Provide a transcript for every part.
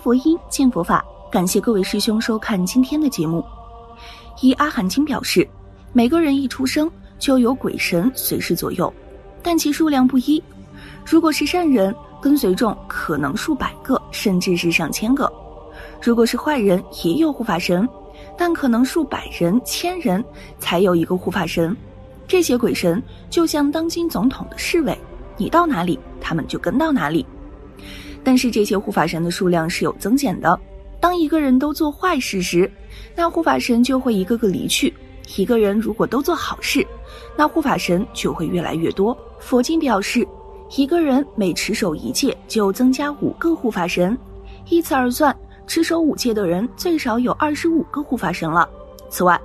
佛音，见佛法。感谢各位师兄收看今天的节目。依阿含经表示，每个人一出生就有鬼神随时左右，但其数量不一。如果是善人，跟随众可能数百个，甚至是上千个；如果是坏人，也有护法神，但可能数百人、千人才有一个护法神。这些鬼神就像当今总统的侍卫，你到哪里，他们就跟到哪里。但是这些护法神的数量是有增减的。当一个人都做坏事时，那护法神就会一个个离去；一个人如果都做好事，那护法神就会越来越多。佛经表示，一个人每持守一戒，就增加五个护法神，依此而算，持守五戒的人最少有二十五个护法神了。此外，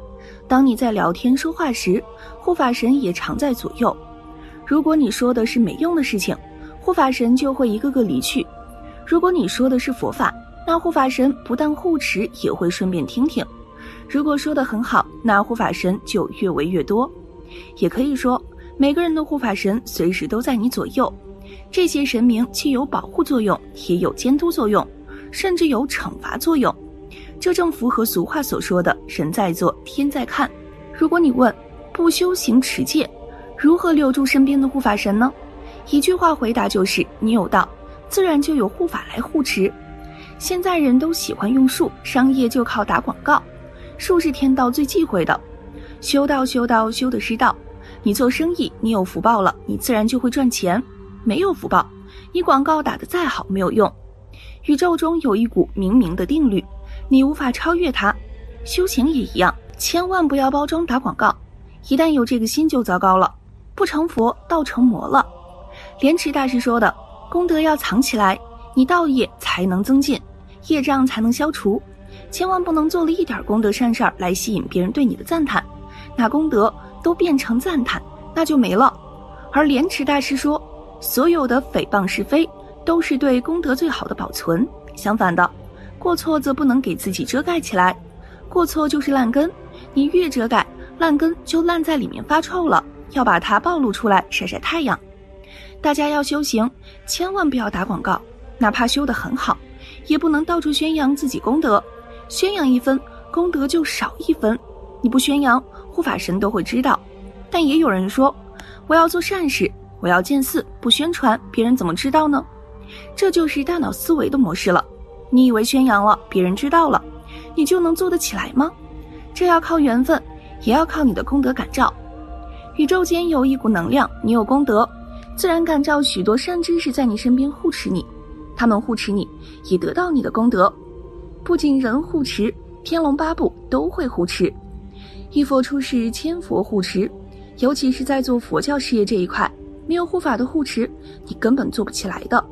当你在聊天说话时，护法神也常在左右。如果你说的是没用的事情，护法神就会一个个离去。如果你说的是佛法，那护法神不但护持，也会顺便听听。如果说的很好，那护法神就越围越多。也可以说，每个人的护法神随时都在你左右。这些神明既有保护作用，也有监督作用，甚至有惩罚作用。这正符合俗话所说的“神在做，天在看”。如果你问不修行持戒，如何留住身边的护法神呢？一句话回答就是：你有道。自然就有护法来护持。现在人都喜欢用术，商业就靠打广告。术是天道最忌讳的，修道修道修的是道。你做生意，你有福报了，你自然就会赚钱；没有福报，你广告打得再好没有用。宇宙中有一股冥冥的定律，你无法超越它。修行也一样，千万不要包装打广告。一旦有这个心就糟糕了，不成佛道成魔了。莲池大师说的。功德要藏起来，你道业才能增进，业障才能消除。千万不能做了一点功德善事儿来吸引别人对你的赞叹，那功德都变成赞叹，那就没了。而莲池大师说，所有的诽谤是非，都是对功德最好的保存。相反的，过错则不能给自己遮盖起来，过错就是烂根，你越遮盖，烂根就烂在里面发臭了，要把它暴露出来晒晒太阳。大家要修行，千万不要打广告，哪怕修得很好，也不能到处宣扬自己功德，宣扬一分功德就少一分。你不宣扬，护法神都会知道。但也有人说，我要做善事，我要建寺，不宣传，别人怎么知道呢？这就是大脑思维的模式了。你以为宣扬了，别人知道了，你就能做得起来吗？这要靠缘分，也要靠你的功德感召。宇宙间有一股能量，你有功德。自然感召许多善知识在你身边护持你，他们护持你，也得到你的功德。不仅人护持，天龙八部都会护持。一佛出世，千佛护持。尤其是在做佛教事业这一块，没有护法的护持，你根本做不起来的。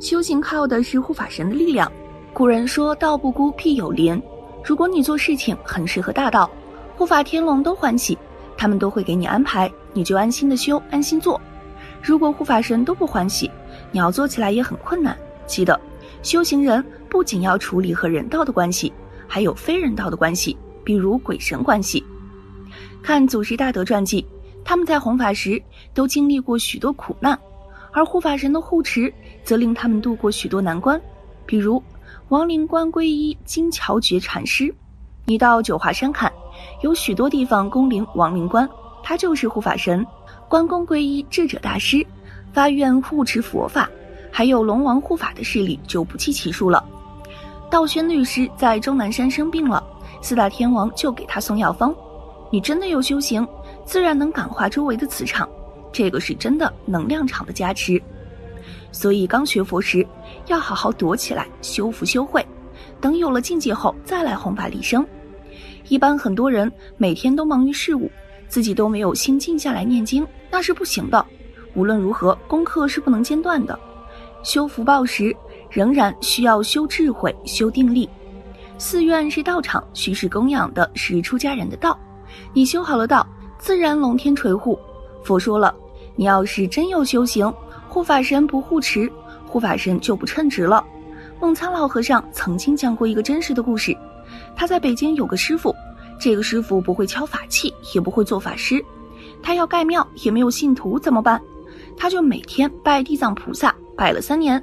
修行靠的是护法神的力量。古人说道不孤，必有邻。如果你做事情很适合大道，护法天龙都欢喜，他们都会给你安排，你就安心的修，安心做。如果护法神都不欢喜，你要做起来也很困难。记得，修行人不仅要处理和人道的关系，还有非人道的关系，比如鬼神关系。看祖师大德传记，他们在弘法时都经历过许多苦难，而护法神的护持则令他们度过许多难关。比如，王灵官皈依金桥觉禅师，你到九华山看，有许多地方恭临王灵官，他就是护法神。关公皈依智者大师，发愿护持佛法，还有龙王护法的势力就不计其数了。道宣律师在终南山生病了，四大天王就给他送药方。你真的有修行，自然能感化周围的磁场，这个是真的能量场的加持。所以刚学佛时，要好好躲起来修福修慧，等有了境界后再来弘法利生。一般很多人每天都忙于事务。自己都没有心静下来念经，那是不行的。无论如何，功课是不能间断的。修福报时，仍然需要修智慧、修定力。寺院是道场，虚实供养的是出家人的道。你修好了道，自然龙天垂护。佛说了，你要是真有修行，护法神不护持，护法神就不称职了。梦参老和尚曾经讲过一个真实的故事，他在北京有个师傅。这个师傅不会敲法器，也不会做法师，他要盖庙也没有信徒怎么办？他就每天拜地藏菩萨，拜了三年，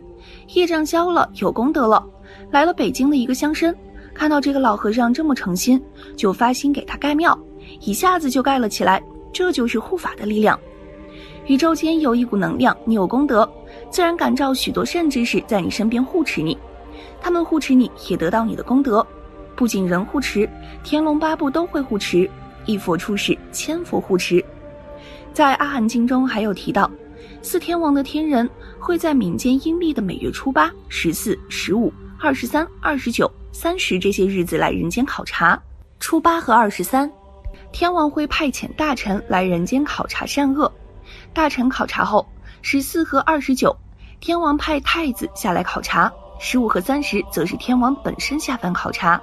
业障消了，有功德了，来了北京的一个乡绅，看到这个老和尚这么诚心，就发心给他盖庙，一下子就盖了起来。这就是护法的力量。宇宙间有一股能量，你有功德，自然感召许多善知识在你身边护持你，他们护持你也得到你的功德。不仅人护持，天龙八部都会护持。一佛出世，千佛护持。在《阿含经》中还有提到，四天王的天人会在民间阴历的每月初八、十四、十五、二十三、二十九、三十这些日子来人间考察。初八和二十三，天王会派遣大臣来人间考察善恶。大臣考察后，十四和二十九，天王派太子下来考察。十五和三十，则是天王本身下凡考察。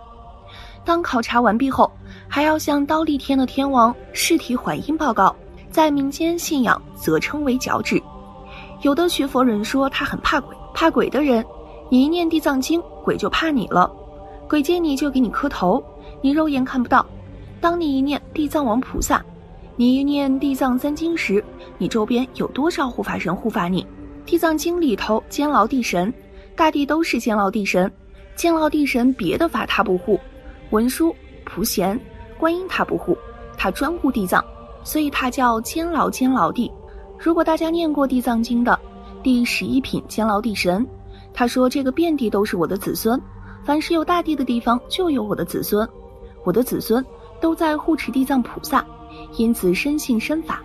当考察完毕后，还要向刀立天的天王试题还阴报告。在民间信仰则称为脚趾。有的学佛人说他很怕鬼，怕鬼的人，你一念地藏经，鬼就怕你了。鬼见你就给你磕头，你肉眼看不到。当你一念地藏王菩萨，你一念地藏三经时，你周边有多少护法神护法你？地藏经里头监牢地神，大地都是监牢地神，监牢地神别的法他不护。文殊、普贤、观音他不护，他专护地藏，所以他叫监牢监牢地。如果大家念过《地藏经》的第十一品监牢地神，他说这个遍地都是我的子孙，凡是有大地的地方就有我的子孙，我的子孙都在护持地藏菩萨，因此深信身法，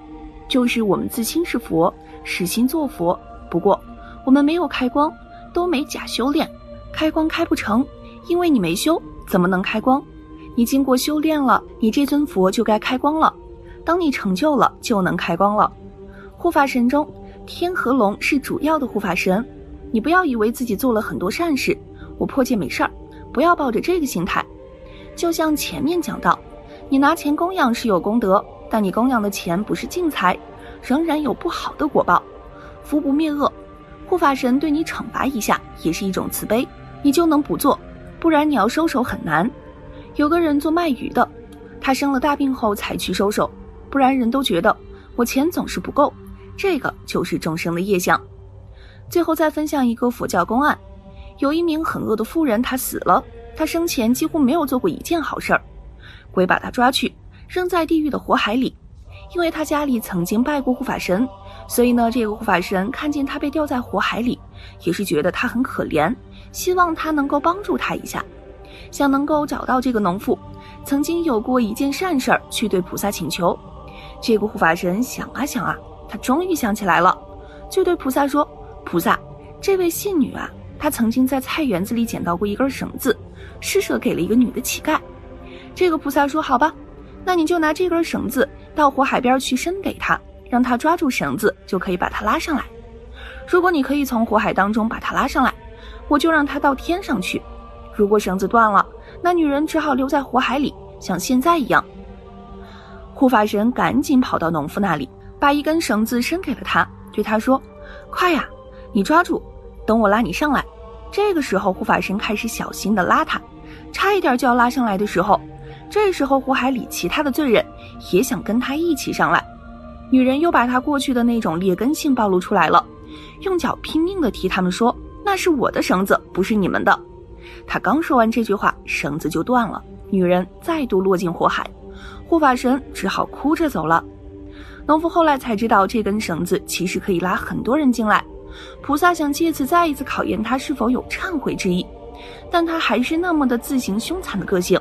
就是我们自心是佛，使心做佛。不过我们没有开光，都没假修炼，开光开不成，因为你没修。怎么能开光？你经过修炼了，你这尊佛就该开光了。当你成就了，就能开光了。护法神中，天和龙是主要的护法神。你不要以为自己做了很多善事，我破戒没事儿，不要抱着这个心态。就像前面讲到，你拿钱供养是有功德，但你供养的钱不是净财，仍然有不好的果报。福不灭恶，护法神对你惩罚一下也是一种慈悲，你就能不做。不然你要收手很难。有个人做卖鱼的，他生了大病后才去收手，不然人都觉得我钱总是不够。这个就是众生的业相。最后再分享一个佛教公案：有一名很恶的妇人，她死了，她生前几乎没有做过一件好事儿，鬼把她抓去扔在地狱的火海里。因为他家里曾经拜过护法神，所以呢，这个护法神看见他被掉在火海里，也是觉得他很可怜。希望他能够帮助他一下，想能够找到这个农妇，曾经有过一件善事儿，去对菩萨请求。这个护法神想啊想啊，他终于想起来了，就对菩萨说：“菩萨，这位信女啊，她曾经在菜园子里捡到过一根绳子，施舍给了一个女的乞丐。”这个菩萨说：“好吧，那你就拿这根绳子到火海边去伸给他，让他抓住绳子，就可以把他拉上来。如果你可以从火海当中把他拉上来。”我就让他到天上去。如果绳子断了，那女人只好留在火海里，像现在一样。护法神赶紧跑到农夫那里，把一根绳子伸给了他，对他说：“快呀，你抓住，等我拉你上来。”这个时候，护法神开始小心地拉他，差一点就要拉上来的时候，这时候火海里其他的罪人也想跟他一起上来。女人又把她过去的那种劣根性暴露出来了，用脚拼命地踢他们说。那是我的绳子，不是你们的。他刚说完这句话，绳子就断了，女人再度落进火海，护法神只好哭着走了。农夫后来才知道，这根绳子其实可以拉很多人进来。菩萨想借此再一次考验他是否有忏悔之意，但他还是那么的自行凶残的个性，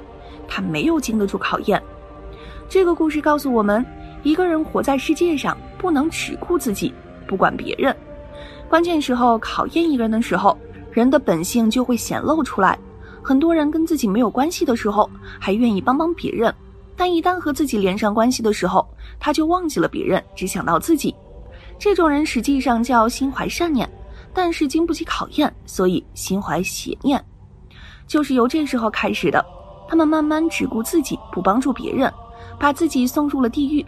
他没有经得住考验。这个故事告诉我们，一个人活在世界上，不能只顾自己，不管别人。关键时候考验一个人的时候，人的本性就会显露出来。很多人跟自己没有关系的时候，还愿意帮帮别人；但一旦和自己连上关系的时候，他就忘记了别人，只想到自己。这种人实际上叫心怀善念，但是经不起考验，所以心怀邪念。就是由这时候开始的，他们慢慢只顾自己，不帮助别人，把自己送入了地狱。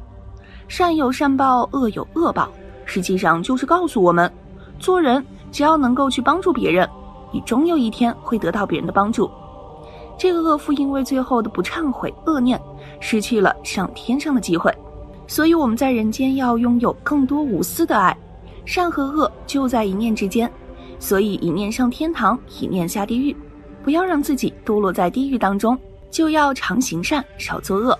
善有善报，恶有恶报，实际上就是告诉我们。做人只要能够去帮助别人，你终有一天会得到别人的帮助。这个恶妇因为最后的不忏悔恶念，失去了上天上的机会。所以我们在人间要拥有更多无私的爱，善和恶就在一念之间。所以一念上天堂，一念下地狱。不要让自己堕落在地狱当中，就要常行善，少作恶。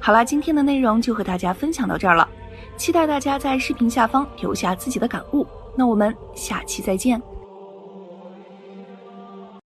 好了，今天的内容就和大家分享到这儿了，期待大家在视频下方留下自己的感悟。那我们下期再见。